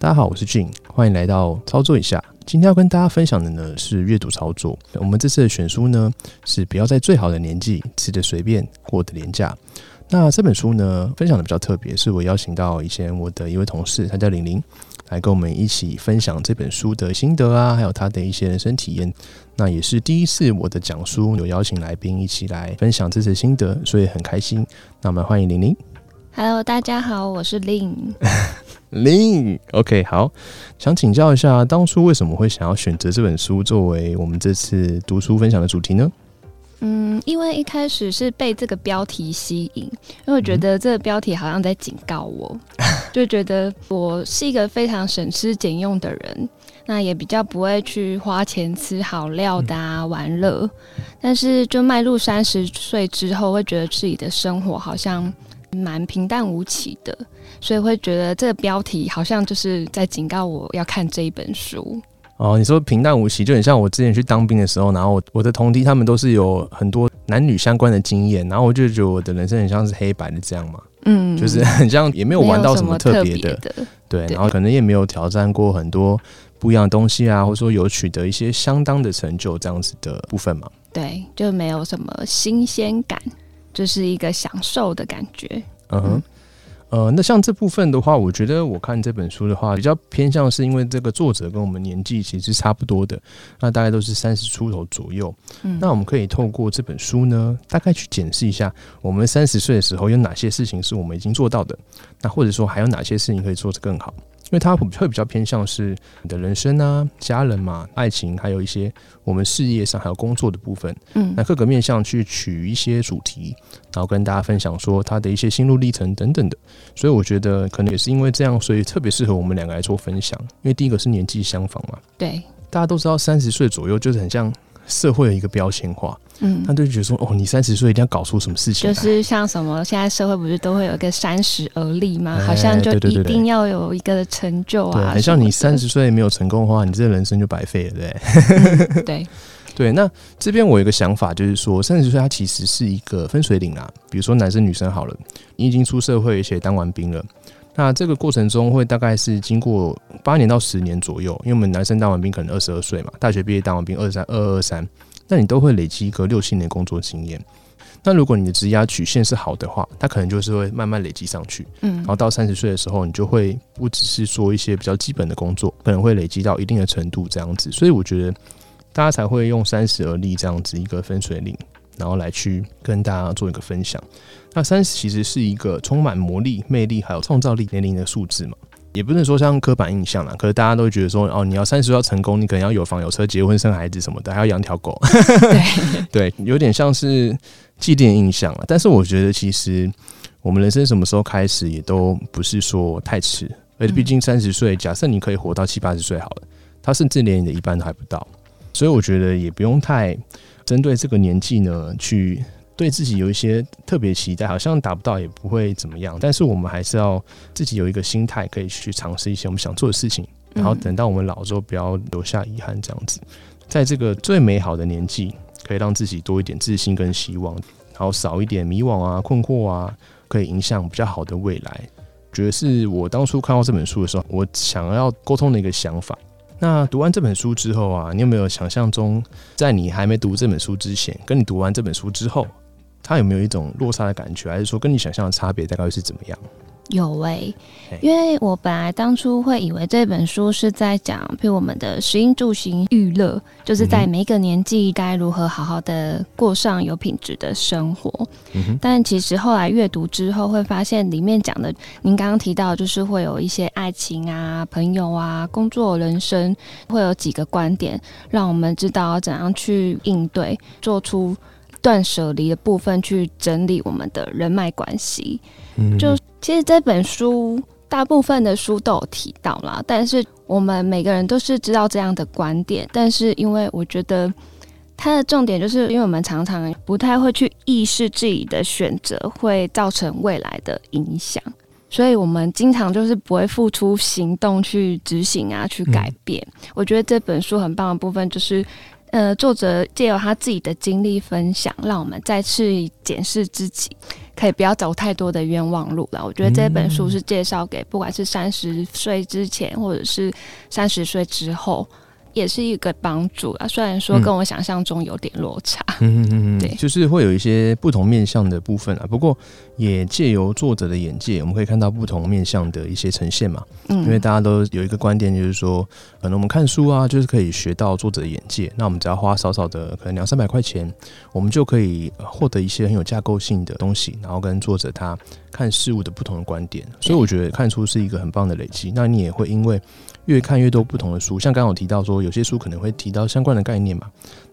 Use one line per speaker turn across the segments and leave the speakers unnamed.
大家好，我是俊，欢迎来到操作一下。今天要跟大家分享的呢是阅读操作。我们这次的选书呢是不要在最好的年纪吃的随便过的廉价。那这本书呢分享的比较特别，是我邀请到以前我的一位同事，他叫玲玲，来跟我们一起分享这本书的心得啊，还有他的一些人生体验。那也是第一次我的讲书有邀请来宾一起来分享这次心得，所以很开心。那我们欢迎玲玲。
Hello，大家好，我是 Lin。
零，OK，好，想请教一下，当初为什么会想要选择这本书作为我们这次读书分享的主题呢？
嗯，因为一开始是被这个标题吸引，因为我觉得这个标题好像在警告我，就觉得我是一个非常省吃俭用的人，那也比较不会去花钱吃好料的啊、玩乐，但是就迈入三十岁之后，会觉得自己的生活好像蛮平淡无奇的，所以会觉得这个标题好像就是在警告我要看这一本书。
哦，你说平淡无奇，就很像我之前去当兵的时候，然后我我的同梯他们都是有很多男女相关的经验，然后我就觉得我的人生很像是黑白的这样嘛，
嗯，
就是很像也没有玩到什么
特
特别的，对然后可能也没有挑战过很多不一样的东西啊，或者说有取得一些相当的成就这样子的部分嘛。
对，就没有什么新鲜感，就是一个享受的感觉。
嗯哼，呃，那像这部分的话，我觉得我看这本书的话，比较偏向是因为这个作者跟我们年纪其实差不多的，那大概都是三十出头左右。
嗯，
那我们可以透过这本书呢，大概去检视一下我们三十岁的时候有哪些事情是我们已经做到的，那或者说还有哪些事情可以做得更好。因为它会会比较偏向是你的人生啊、家人嘛、爱情，还有一些我们事业上还有工作的部分。
嗯
那各个面向去取一些主题，然后跟大家分享说他的一些心路历程等等的。所以我觉得可能也是因为这样，所以特别适合我们两个来做分享。因为第一个是年纪相仿嘛，
对，
大家都知道三十岁左右就是很像社会的一个标签化，
嗯
他，就觉得说哦，你三十岁一定要搞出什么事情来，
就是像什么，现在社会不是都会有一个三十而立吗？
哎
好像就一定要有一个成就
对，
啊，
很像你三
十，
岁没有成功的话，你这人生就白费了，对不对？
嗯对，
对，那这边我有一个想法，就是说三十岁它其实是一个分水岭啊。比如说男生女生好了，你已经出社会，而且当完兵了，那这个过程中会大概是经过八年到十年左右，因为我们男生当完兵可能二十二岁嘛，大学毕业当完兵二三二二三，那你都会累积一个六七年工作经验。那如果你的职压曲线是好的话，它可能就是会慢慢累积上去。
嗯
然后到三十岁的时候，你就会不只是做一些比较基本的工作，可能会累积到一定的程度这样子。所以我觉得大家才会用三十而立这样子一个分水岭，然后来去跟大家做一个分享。那三十其实是一个充满魔力、魅力还有创造力年龄的数字嘛。也不能说像刻板印象啦，可是大家都会觉得说，哦，你要三十要成功，你可能要有房有车、结婚生孩子什么的，还要养条狗。
对，
对，有点像是既定印象了。但是我觉得其实我们人生什么时候开始，也都不是说太迟。而且毕竟三十岁，假设你可以活到七八十岁好了，他甚至连你的一半都还不到。所以我觉得也不用太针对这个年纪呢，去对自己有一些特别期待，好像达不到也不会怎么样。但是我们还是要自己有一个心态，可以去尝试一些我们想做的事情。然后等到我们老之后，不要留下遗憾，这样子，在这个最美好的年纪，可以让自己多一点自信跟希望，然后少一点迷惘啊、困惑啊，可以影响比较好的未来。觉得是我当初看到这本书的时候，我想要沟通的一个想法。那读完这本书之后啊，你有没有想象中，在你还没读这本书之前，跟你读完这本书之后，它有没有一种落差的感觉，还是说跟你想象的差别大概是怎么样？
有诶、
嘿
因为我本来当初会以为这本书是在讲，譬如我们的食衣住行娱乐，就是在每一个年纪该如何好好的过上有品质的生活。
嗯，
但其实后来阅读之后，会发现里面讲的，您刚刚提到，就是会有一些爱情啊、朋友啊、工作、人生，会有几个观点，让我们知道怎样去应对，做出断舍离的部分，去整理我们的人脉关系。就其实这本书大部分的书都有提到啦，但是我们每个人都是知道这样的观点，但是因为我觉得它的重点就是因为我们常常不太会去意识自己的选择会造成未来的影响，所以我们经常就是不会付出行动去执行啊，去改变。我觉得这本书很棒的部分就是。呃，作者借由他自己的经历分享，让我们再次检视自己，可以不要走太多的冤枉路了。我觉得这本书是介绍给不管是三十岁之前，或者是三十岁之后。也是一个帮助啊，虽然说跟我想象中有点落差，嗯
嗯嗯，对，就是会有一些不同面向的部分啊。不过也借由作者的眼界，我们可以看到不同面向的一些呈现嘛。嗯，因为大家都有一个观点，就是说，可能我们看书啊，就是可以学到作者的眼界。那我们只要花少少的，可能两三百块钱，我们就可以获得一些很有架构性的东西，然后跟作者他看事物的不同的观点。所以我觉得看书是一个很棒的累积。那你也会因为。越看越多不同的书，像刚刚我提到说，有些书可能会提到相关的概念嘛，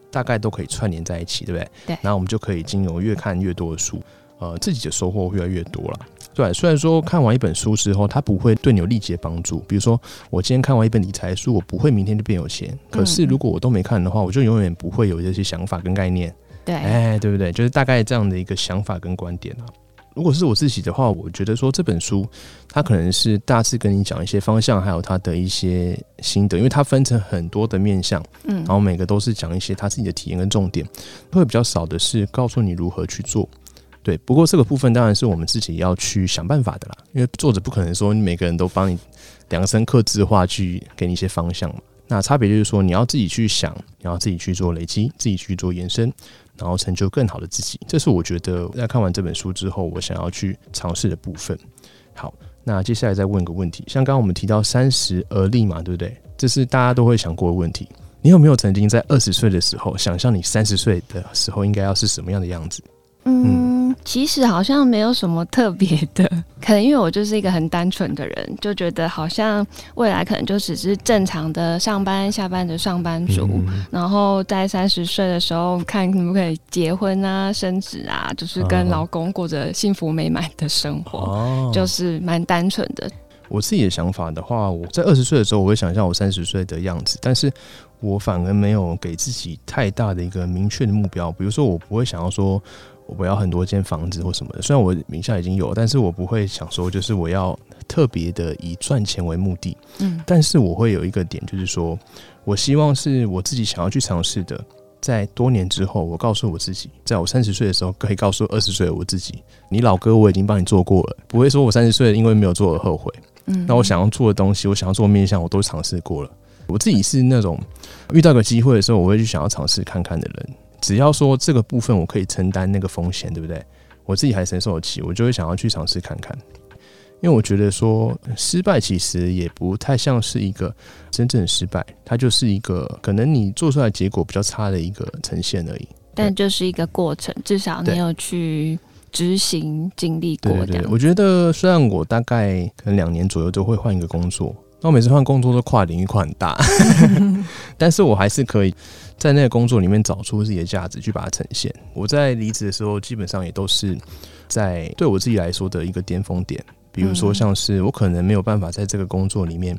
大概都可以串联在一起，对不对？
对。
然后我们就可以经由越看越多的书，呃，自己的收获越来越多了。对，虽然说看完一本书之后，它不会对你有立即的帮助。比如说，我今天看完一本理财书，我不会明天就变有钱。可是如果我都没看的话，我就永远不会有这些想法跟概念。
对。
哎，对不对？就是大概这样的一个想法跟观点啊。如果是我自己的话，我觉得说这本书，它可能是大致跟你讲一些方向，还有它的一些心得，因为它分成很多的面向，嗯，然后每个都是讲一些他自己的体验跟重点，会比较少的是告诉你如何去做。对，不过这个部分当然是我们自己要去想办法的啦，因为作者不可能说你每个人都帮你量身刻字化去给你一些方向嘛。那差别就是说，你要自己去想，你要自己去做累积，自己去做延伸。然后成就更好的自己，这是我觉得在看完这本书之后，我想要去尝试的部分。好，那接下来再问个问题，像刚刚我们提到三十而立嘛，对不对？这是大家都会想过的问题。你有没有曾经在二十岁的时候，想象你三十岁的时候应该要是什么样的样子？
嗯，其实好像没有什么特别的，可能因为我就是一个很单纯的人，就觉得好像未来可能就只是正常的上班下班的上班族，然后在三十岁的时候看可不可以结婚啊、生子啊，就是跟老公过着幸福美满的生活，哦。就是蛮单纯的。
我自己的想法的话，我在二十岁的时候，我会想象我三十岁的样子，但是我反而没有给自己太大的一个明确的目标，比如说我不会想要说。我要很多间房子或什么的，虽然我名下已经有，但是我不会想说，就是我要特别的以赚钱为目的。嗯，但是我会有一个点，就是说我希望是我自己想要去尝试的，在多年之后，我告诉我自己，在我三十岁的时候，可以告诉二十岁的我自己，你老哥我已经帮你做过了，不会说我三十岁因为没有做而后悔。嗯，那我想要做的东西，我想要做面向，我都尝试过了。我自己是那种遇到个机会的时候，我会去想要尝试看看的人。只要说这个部分我可以承担那个风险，对不对？我自己还承受得起，我就会想要去尝试看看。因为我觉得说失败其实也不太像是一个真正的失败，它就是一个可能你做出来结果比较差的一个呈现而已。
但就是一个过程，至少你有去执行经历过。
对，我觉得虽然我大概可能两年左右都会换一个工作，那我每次换工作都跨领域跨很大，但是我还是可以。在那个工作里面找出自己的价值，去把它呈现。我在离职的时候，基本上也都是在对我自己来说的一个巅峰点。比如说，像是我可能没有办法在这个工作里面，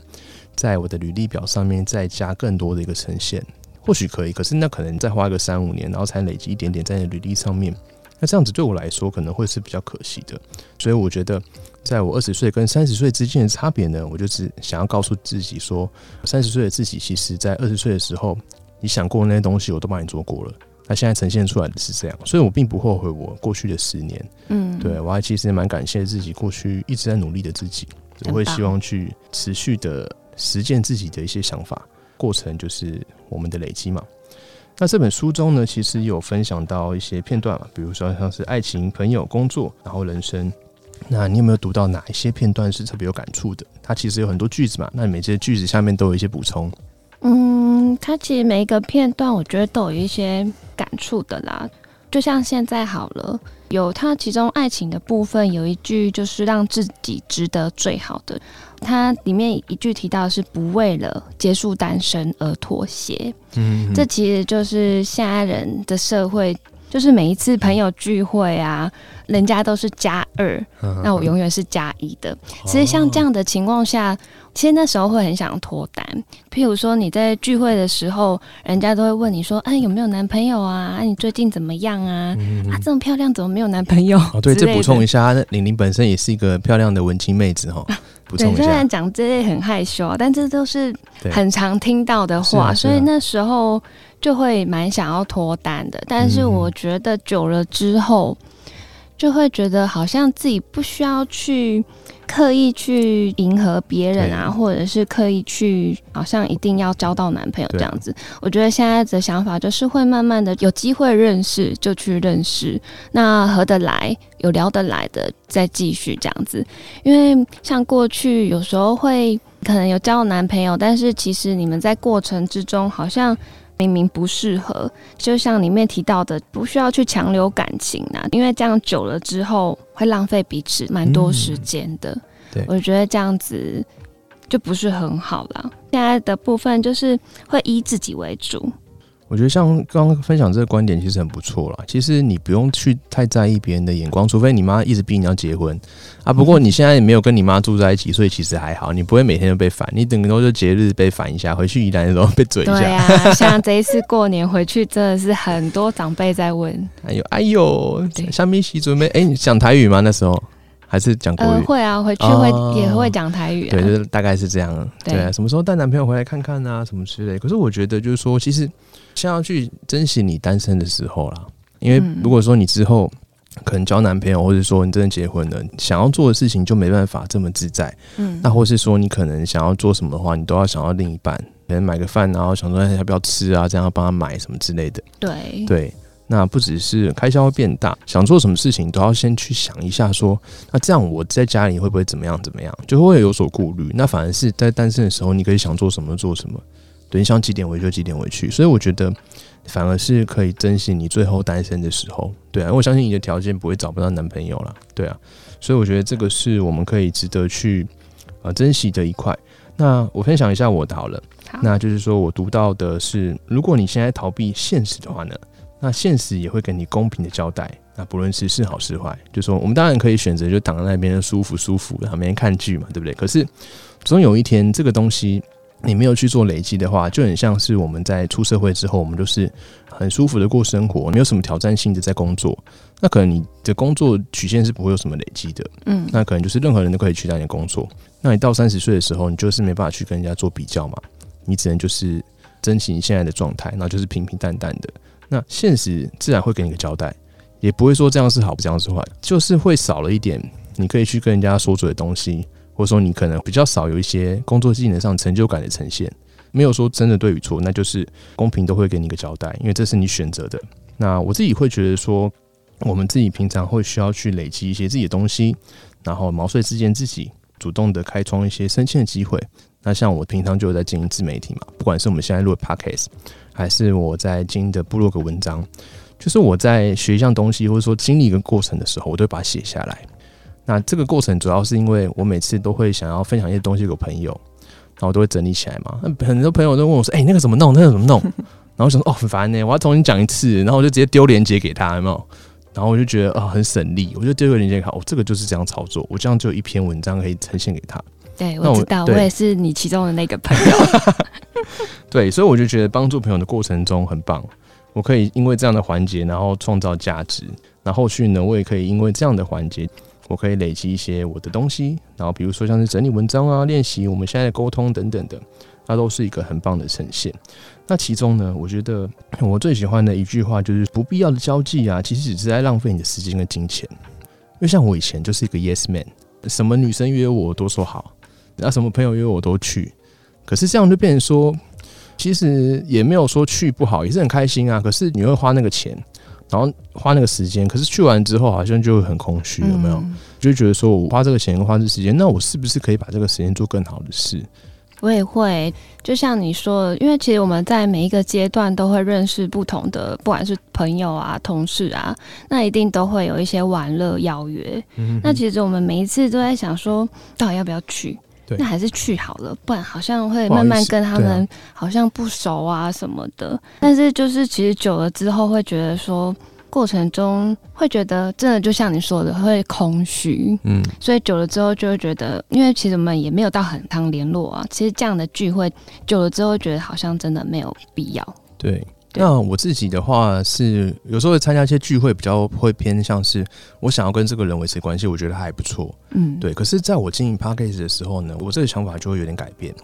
在我的履历表上面再加更多的一个呈现，或许可以，可是那可能再花个三五年，然后才累积一点点在履历上面。那这样子对我来说可能会是比较可惜的。所以我觉得，在我二十岁跟三十岁之间的差别呢，我就是想要告诉自己说，三十岁的自己其实在二十岁的时候。你想过那些东西，我都帮你做过了。那现在呈现出来的是这样，所以我并不后悔我过去的十年。嗯，对我还其实蛮感谢自己过去一直在努力的自己。我会希望去持续的实践自己的一些想法，过程就是我们的累积嘛。那这本书中呢，其实有分享到一些片段嘛，比如说像是爱情、朋友、工作，然后人生。那你有没有读到哪一些片段是特别有感触的？它其实有很多句子嘛，那每些句子下面都有一些补充。
嗯，它其实每一个片段，我觉得都有一些感触的啦。就像现在好了，有它其中爱情的部分，有一句就是让自己值得最好的。它里面一句提到是不为了结束单身而妥协。嗯，这其实就是现在人的社会就是每一次朋友聚会啊，人家都是加二，
嗯
那我永远是加一的。其实像这样的情况下，其实那时候会很想脱单。譬如说你在聚会的时候，人家都会问你说：“哎，有没有男朋友啊？啊，你最近怎么样啊？啊，这么漂亮怎么没有男朋友？”
哦，对，这补充一
下。
玲玲本身也是一个漂亮的文青妹子哈，补
对，
充一下
虽然，讲这些很害羞，但这都是很常听到的话，
啊啊
所以那时候就会蛮想要脱单的。但是
嗯
我觉得久了之后，就会觉得好像自己不需要去刻意去迎合别人啊，或者是刻意去好像一定要交到男朋友这样子。我觉得现在的想法就是会慢慢的有机会认识就去认识，那合得来有聊得来的再继续这样子。因为像过去有时候会可能有交男朋友，但是其实你们在过程之中好像明明不适合，就像里面提到的，不需要去强留感情啊，因为这样久了之后会浪费彼此蛮多时间的。
对
我觉得这样子就不是很好啦。现在的部分就是会以自己为主，
我觉得像刚刚分享这个观点其实很不错啦。其实你不用去太在意别人的眼光，除非你妈一直逼你要结婚啊。不过你现在也没有跟你妈住在一起，所以其实还好，你不会每天都被烦。你等多就节日被烦一下，回去宜兰的时候被嘴一
对
下。
啊，像这一次过年回去，真的是很多长辈在问，
哎呦哎呦
对，
下面洗准备哎，你讲台语吗？那时候还是讲国
呃，
语？
会啊，回去会、
哦
也会讲台语啊，
对，就是大概是这样。
对
对啊，什么时候带男朋友回来看看啊，什么之类。可是我觉得就是说，其实先要去珍惜你单身的时候啦，因为
嗯
如果说你之后可能交男朋友，或者说你真的结婚了，想要做的事情就没办法这么自在。
嗯
那或是说你可能想要做什么的话，你都要想要另一半，可能买个饭，然后想说哎要不要吃啊，这样要帮他买什么之类的。
对
对，那不只是开销会变大，想做什么事情都要先去想一下说那这样我在家里会不会怎么样怎么样，就会有所顾虑。那反而是在单身的时候，你可以想做什么做什么，对，你想几点回就几点回去。所以我觉得反而是可以珍惜你最后单身的时候，对啊，我相信你的条件不会找不到男朋友啦，对啊，所以我觉得这个是我们可以值得去呃珍惜的一块。那我分享一下我的好了。
好
那就是说我读到的是，如果你现在逃避现实的话呢，那现实也会给你公平的交代。那不论是是好是坏，就说我们当然可以选择就躺在那边舒服舒服，然后每天看剧嘛，对不对？可是总有一天这个东西你没有去做累积的话，就很像是我们在出社会之后，我们就是很舒服的过生活，没有什么挑战性的在工作。那可能你的工作曲线是不会有什么累积的，
嗯
那可能就是任何人都可以取代你的工作。那你到三十岁的时候，你就是没办法去跟人家做比较嘛，你只能就是珍惜你现在的状态，然后就是平平淡淡的。那现实自然会给你个交代，也不会说这样是好，不这样是坏，就是会少了一点你可以去跟人家说嘴的东西，或者说你可能比较少有一些工作技能上成就感的呈现。没有说真的对与错，那就是公平都会给你一个交代，因为这是你选择的。那我自己会觉得说，我们自己平常会需要去累积一些自己的东西，然后毛遂自荐自己，主动的开创一些升迁的机会。那像我平常就有在经营自媒体嘛，不管是我们现在录的 podcast，还是我在经营的部落格文章，就是我在学一项东西或者说经历一个过程的时候，我都会把它写下来。那这个过程主要是因为我每次都会想要分享一些东西给朋友，然后我都会整理起来嘛。那很多朋友都问我说：“哎、那个怎么弄？那个怎么弄？” 然后我想说：“哦，很烦呢、我要重新讲一次。”然后我就直接丢链接给他，有没有？然后我就觉得啊、很省力，我就丢个链接给他，哦，这个就是这样操作，我这样就有一篇文章可以呈现给他。
对，
我
我知道，我
对
也是你其中的那个朋友。
对，所以我就觉得帮助朋友的过程中很棒，我可以因为这样的环节，然后创造价值。那后续呢，我也可以因为这样的环节，我可以累积一些我的东西。然后比如说像是整理文章啊、练习我们现在的沟通等等的，那都是一个很棒的呈现。那其中呢，我觉得我最喜欢的一句话就是不必要的交际啊，其实只是在浪费你的时间跟金钱。因为像我以前就是一个 yes man，什么女生约我我都说好，然后什么朋友约我都去。可是这样就变成说，其实也没有说去不好，也是很开心啊。可是你会花那个钱，然后花那个时间，可是去完之后好像就会很空虚，有没有？
嗯
就觉得说我花这个钱跟花这时间，那我是不是可以把这个时间做更好的事？
我也会，就像你说的，因为其实我们在每一个阶段都会认识不同的，不管是朋友啊、同事啊，那一定都会有一些玩乐邀约。
嗯
那其实我们每一次都在想说，到底要不要去？
对
那还是去好了，不然好像会慢慢跟他们好像不熟啊什么的。但是就是其实久了之后会觉得说，过程中会觉得真的就像你说的会空虚，
嗯，
所以久了之后就会觉得，因为其实我们也没有到很常联络啊。其实这样的聚会久了之后，觉得好像真的没有必要。
对。
对
那我自己的话是有时候会参加一些聚会，比较会偏向是我想要跟这个人维持关系，我觉得还不错。
嗯，
对，可是在我经营 p a c k a g e 的时候呢，我这个想法就会有点改变，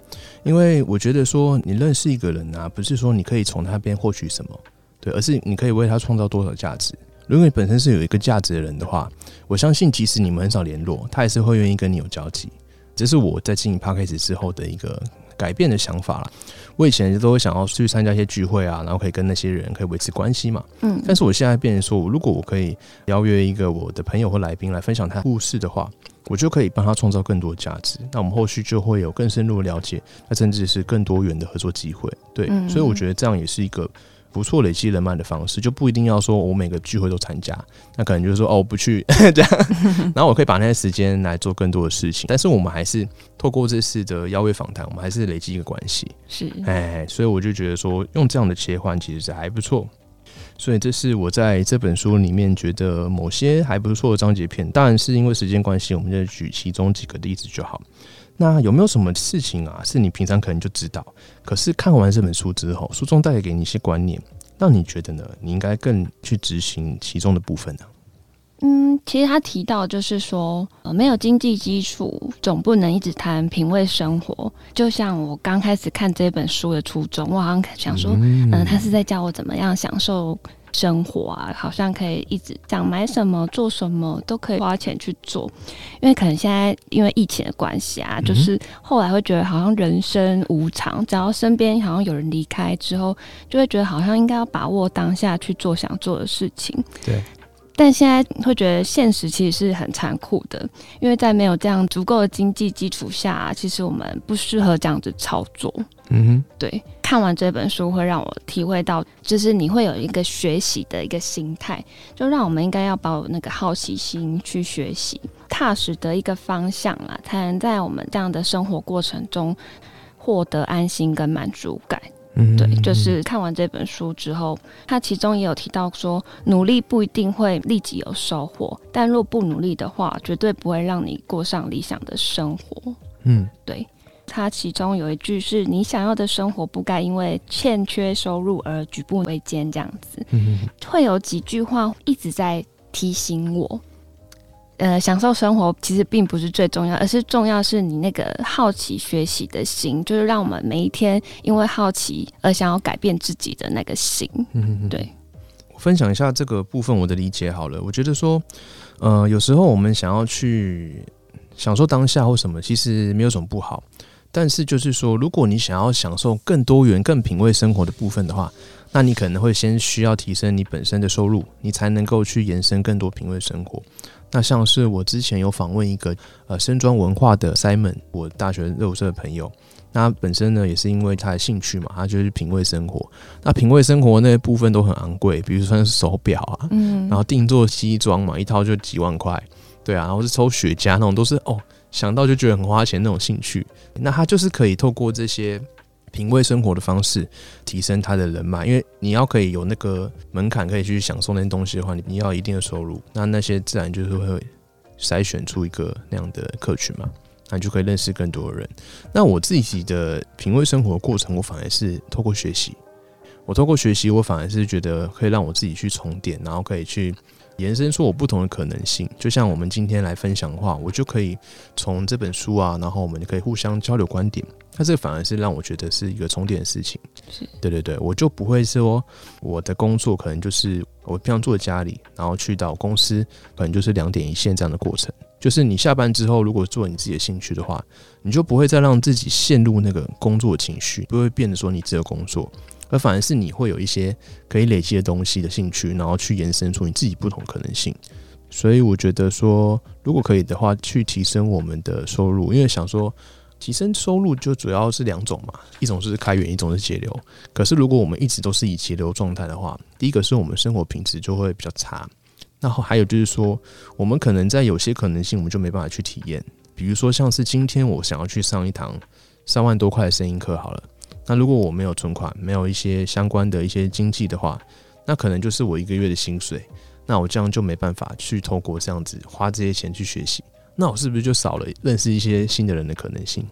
因为我觉得说你认识一个人啊，不是说你可以从他那边获取什么，对，而是你可以为他创造多少价值。如果你本身是有一个价值的人的话，我相信即使你们很少联络，他也是会愿意跟你有交集。这是我在经营 p a c k a g e 之后的一个改变的想法了。我以前都会想要去参加一些聚会啊，然后可以跟那些人可以维持关系嘛。
嗯，
但是我现在变成说，如果我可以邀约一个我的朋友或来宾来分享他故事的话，我就可以帮他创造更多的价值。那我们后续就会有更深入的了解，那甚至是更多元的合作机会。对，
嗯
所以我觉得这样也是一个不错累积人脉的方式，就不一定要说我每个聚会都参加，那可能就是说哦我不去 这样，然后我可以把那些时间来做更多的事情。但是我们还是透过这次的邀约访谈，我们还是累积一个关系。
是，
哎，所以我就觉得说，用这样的切换其实是还不错。所以这是我在这本书里面觉得某些还不错的章节片。当然是因为时间关系，我们就举其中几个例子就好。那有没有什么事情啊，是你平常可能就知道，可是看完这本书之后，书中带给你一些观念，让你觉得呢，你应该更去执行其中的部分呢？
嗯，其实他提到就是说，呃，没有经济基础，总不能一直谈品味生活。就像我刚开始看这本书的初衷，我好像想说，嗯、他是在教我怎么样享受生活啊，好像可以一直想买什么做什么都可以花钱去做。因为可能现在因为疫情的关系啊，就是后来会觉得好像人生无常，只要身边好像有人离开之后，就会觉得好像应该要把握当下去做想做的事情。
对。
但现在会觉得现实其实是很残酷的，因为在没有这样足够的经济基础下，其实我们不适合这样子操作。
嗯哼，
对，看完这本书会让我体会到，就是你会有一个学习的一个心态，就让我们应该要把我那个好奇心去学习，踏实的一个方向啦，才能在我们这样的生活过程中获得安心跟满足感。
嗯
对，就是看完这本书之后，他其中也有提到说，努力不一定会立即有收获，但若不努力的话，绝对不会让你过上理想的生活。
嗯，
对。他其中有一句是：“你想要的生活不该因为欠缺收入而举步维艰。”这样子，
嗯
会有几句话一直在提醒我。呃，享受生活其实并不是最重要，而是重要是你那个好奇学习的心，就是让我们每一天因为好奇而想要改变自己的那个心。
嗯，
对。
我分享一下这个部分我的理解好了。我觉得说，呃，有时候我们想要去享受当下或什么，其实没有什么不好。但是就是说，如果你想要享受更多元、更品味生活的部分的话，那你可能会先需要提升你本身的收入，你才能够去延伸更多品味生活。那像是我之前有访问一个呃深装文化的 Simon，我大学热舞社的朋友。那本身呢，也是因为他的兴趣嘛，他就是品味生活。那品味生活那部分都很昂贵，比如说是手表啊，
嗯，
然后定做西装嘛，一套就几万块，对啊，然后是抽雪茄那种，都是哦，想到就觉得很花钱那种兴趣。那他就是可以透过这些品味生活的方式，提升他的人脉，因为你要可以有那个门槛，可以去享受那些东西的话，你你要一定的收入，那那些自然就是会筛选出一个那样的客群嘛。那你就可以认识更多的人。那我自己的品味生活过程，我反而是透过学习。我透过学习，我反而是觉得可以让我自己去充电，然后可以去延伸出我不同的可能性。就像我们今天来分享的话，我就可以从这本书啊，然后我们就可以互相交流观点。那这反而是让我觉得是一个重点的事情。
是
对对对，我就不会说我的工作可能就是我平常坐在家里，然后去到公司，可能就是两点一线这样的过程。就是你下班之后，如果做你自己的兴趣的话，你就不会再让自己陷入那个工作情绪，不会变得说你只有工作，而反而是你会有一些可以累积的东西的兴趣，然后去延伸出你自己不同可能性。所以我觉得说，如果可以的话，去提升我们的收入，因为想说提升收入就主要是两种嘛，一种是开源，一种是节流。可是如果我们一直都是以节流状态的话，第一个是我们生活品质就会比较差。然后还有就是说，我们可能在有些可能性，我们就没办法去体验。比如说，像是今天我想要去上一堂三万多块的声音课，好了。那如果我没有存款，没有一些相关的一些经济的话，那可能就是我一个月的薪水，那我这样就没办法去透过这样子花这些钱去学习，那我是不是就少了认识一些新的人的可能性？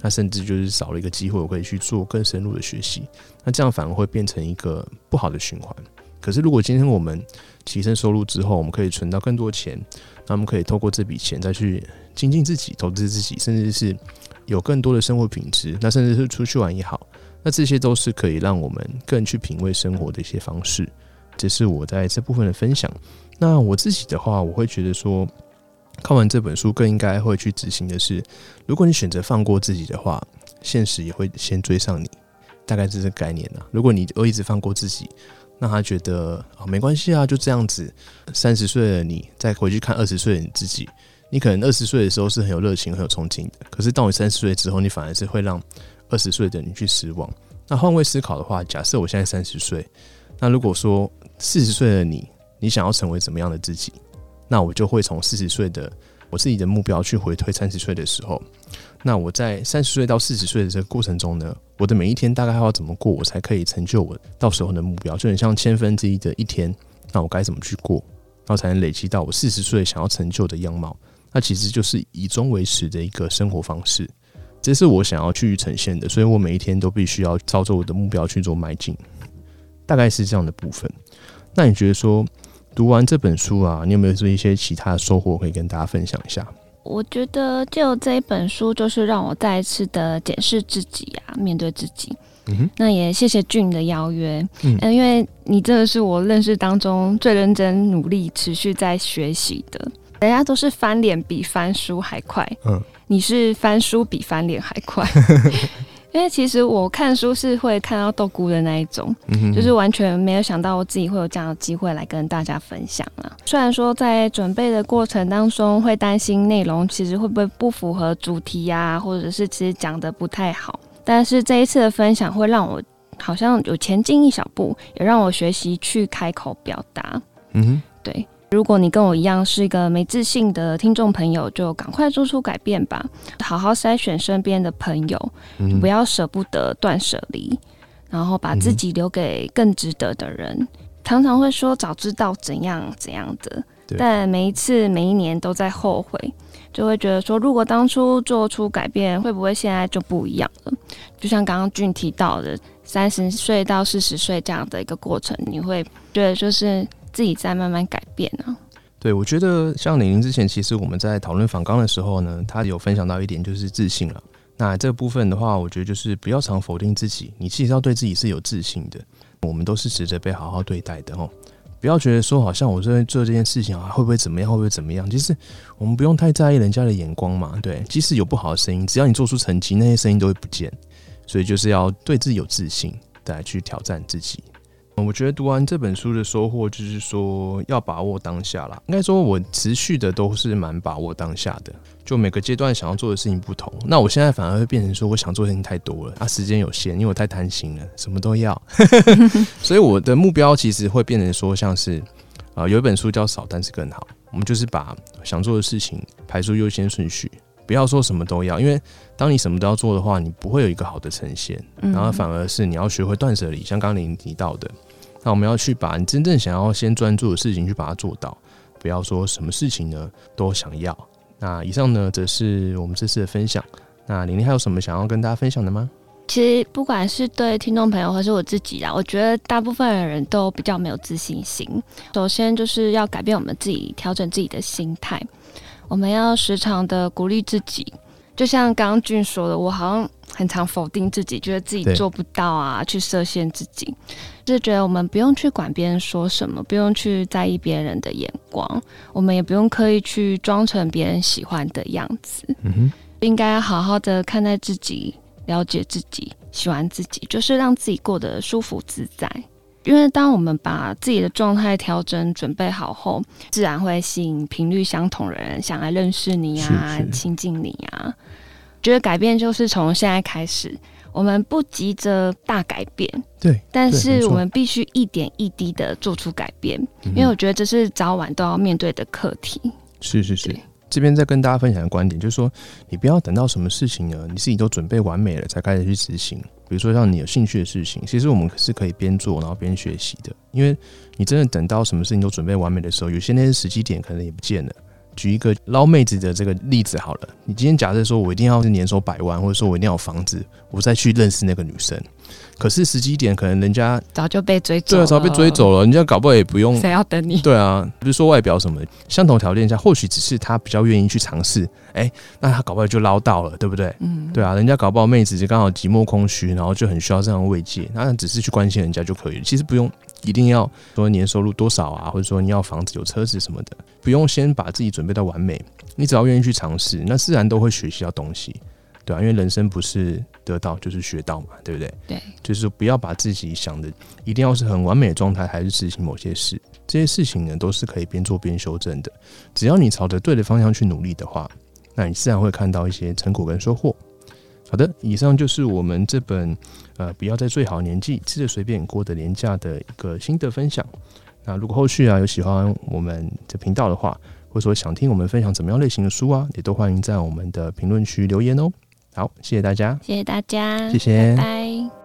那甚至就是少了一个机会，我可以去做更深入的学习，那这样反而会变成一个不好的循环。可是如果今天我们提升收入之后，我们可以存到更多钱，那我们可以透过这笔钱再去精进自己、投资自己，甚至是有更多的生活品质，那甚至是出去玩也好，那这些都是可以让我们更去品味生活的一些方式。这是我在这部分的分享。那我自己的话，我会觉得说，看完这本书更应该会去执行的是，如果你选择放过自己的话，现实也会先追上你，大概是这个概念啊。如果你都一直放过自己，那他觉得啊没关系啊，就这样子。三十岁的你再回去看二十岁的你自己，你可能二十岁的时候是很有热情、很有冲劲的，可是到你三十岁之后，你反而是会让二十岁的你去失望。那换位思考的话，假设我现在三十岁，那如果说四十岁的你，你想要成为怎么样的自己？那我就会从四十岁的我自己的目标去回推三十岁的时候。那我在三十岁到四十岁的这个过程中呢，我的每一天大概要怎么过，我才可以成就我到时候的目标？就很像千分之一的一天，那我该怎么去过，然后才能累积到我四十岁想要成就的样貌？那其实就是以终为始的一个生活方式，这是我想要去呈现的。所以我每一天都必须要照着我的目标去做迈进，大概是这样的部分。那你觉得说读完这本书啊，你有没有说一些其他的收获可以跟大家分享一下？
我觉得就这一本书，就是让我再一次的检视自己啊，面对自己。
嗯哼，
那也谢谢俊的邀约，
嗯
嗯，因为你真的是我认识当中最认真、努力、持续在学习的。人家都是翻脸比翻书还快，
嗯，
你是翻书比翻脸还快。因为其实我看书是会看到豆菇的那一种，
嗯，
就是完全没有想到我自己会有这样的机会来跟大家分享啊。虽然说在准备的过程当中会担心内容其实会不会不符合主题呀、或者是其实讲的不太好，但是这一次的分享会让我好像有前进一小步，也让我学习去开口表达。
嗯哼，
对，如果你跟我一样是一个没自信的听众朋友，就赶快做出改变吧，好好筛选身边的朋友，
嗯
不要舍不得断舍离，然后把自己留给更值得的人。常常会说早知道怎样怎样的，但每一次每一年都在后悔，就会觉得说，如果当初做出改变，会不会现在就不一样了？就像刚刚俊提到的，三十岁到四十岁这样的一个过程，你会觉得就是自己在慢慢改变啊。
对，我觉得像玲玲之前，其实我们在讨论访纲的时候呢，她有分享到一点，就是自信了。那这部分的话，我觉得就是不要常否定自己，你其实要对自己是有自信的。我们都是值得被好好对待的哦，不要觉得说好像我这边做这件事情啊，会不会怎么样，会不会怎么样？其实我们不用太在意人家的眼光嘛。对，即使有不好的声音，只要你做出成绩，那些声音都会不见。所以就是要对自己有自信，再来去挑战自己。嗯我觉得读完这本书的收获就是说，要把握当下啦。应该说，我持续的都是蛮把握当下的。就每个阶段想要做的事情不同，那我现在反而会变成说，我想做的事情太多了，啊，时间有限，因为我太贪心了，什么都要。所以我的目标其实会变成说，像是啊、有一本书叫《少但是更好》，我们就是把想做的事情排出优先顺序，不要说什么都要，因为当你什么都要做的话，你不会有一个好的呈现。
嗯
然后反而是你要学会断舍离，像刚刚您提到的，那我们要去把你真正想要先专注的事情去把它做到，不要说什么事情呢都想要。那以上呢，则是我们这次的分享。那玲玲还有什么想要跟大家分享的吗？
其实不管是对听众朋友还是我自己啦，我觉得大部分的人都比较没有自信心。首先就是要改变我们自己，调整自己的心态。我们要时常的鼓励自己，就像刚刚俊说的，我好像很常否定自己，觉得自己做不到啊，去设限自己，就是觉得我们不用去管别人说什么，不用去在意别人的眼光，我们也不用刻意去装成别人喜欢的样子。
嗯哼，
应该好好的看待自己，了解自己，喜欢自己，就是让自己过得舒服自在。因为当我们把自己的状态调整、准备好后，自然会吸引频率相同的人想来认识你啊亲近你啊。觉得改变就是从现在开始，我们不急着大改变，
对，
但是我们必须一点一滴的做出改变，因为我觉得这是早晚都要面对的课题。
是是是。这边再跟大家分享的观点就是说，你不要等到什么事情呢，你自己都准备完美了才开始去执行。比如说让你有兴趣的事情，其实我们是可以边做然后边学习的。因为你真的等到什么事情都准备完美的时候，有些那些时机点可能也不见了。举一个捞妹子的这个例子好了，你今天假设说我一定要是年收百万，或者说我一定要有房子，我再去认识那个女生。可是时机点可能人家
早就被追走，
对啊，早被追走了，人家搞不好也不用
谁要等你？
对啊，比如说外表什么，相同条件下，或许只是他比较愿意去尝试，哎，那他搞不好就捞到了，对不对？嗯，对啊，人家搞不好妹子就刚好寂寞空虚，然后就很需要这样慰藉，那只是去关心人家就可以了，其实不用一定要说年收入多少啊，或者说你要房子有车子什么的，不用先把自己准备到完美，你只要愿意去尝试，那自然都会学习到东西。对啊，因为人生不是得到就是学到嘛，对不对？
对，
就是不要把自己想的一定要是很完美的状态，还是执行某些事，这些事情呢都是可以边做边修正的。只要你朝着对的方向去努力的话，那你自然会看到一些成果跟收获。好的，以上就是我们这本呃不要在最好年纪吃的随便过的廉价的一个心得分享。那如果后续啊有喜欢我们的频道的话，或者说想听我们分享怎么样类型的书啊，也都欢迎在我们的评论区留言哦。好，谢谢大家，
谢谢大家，
谢谢，
拜。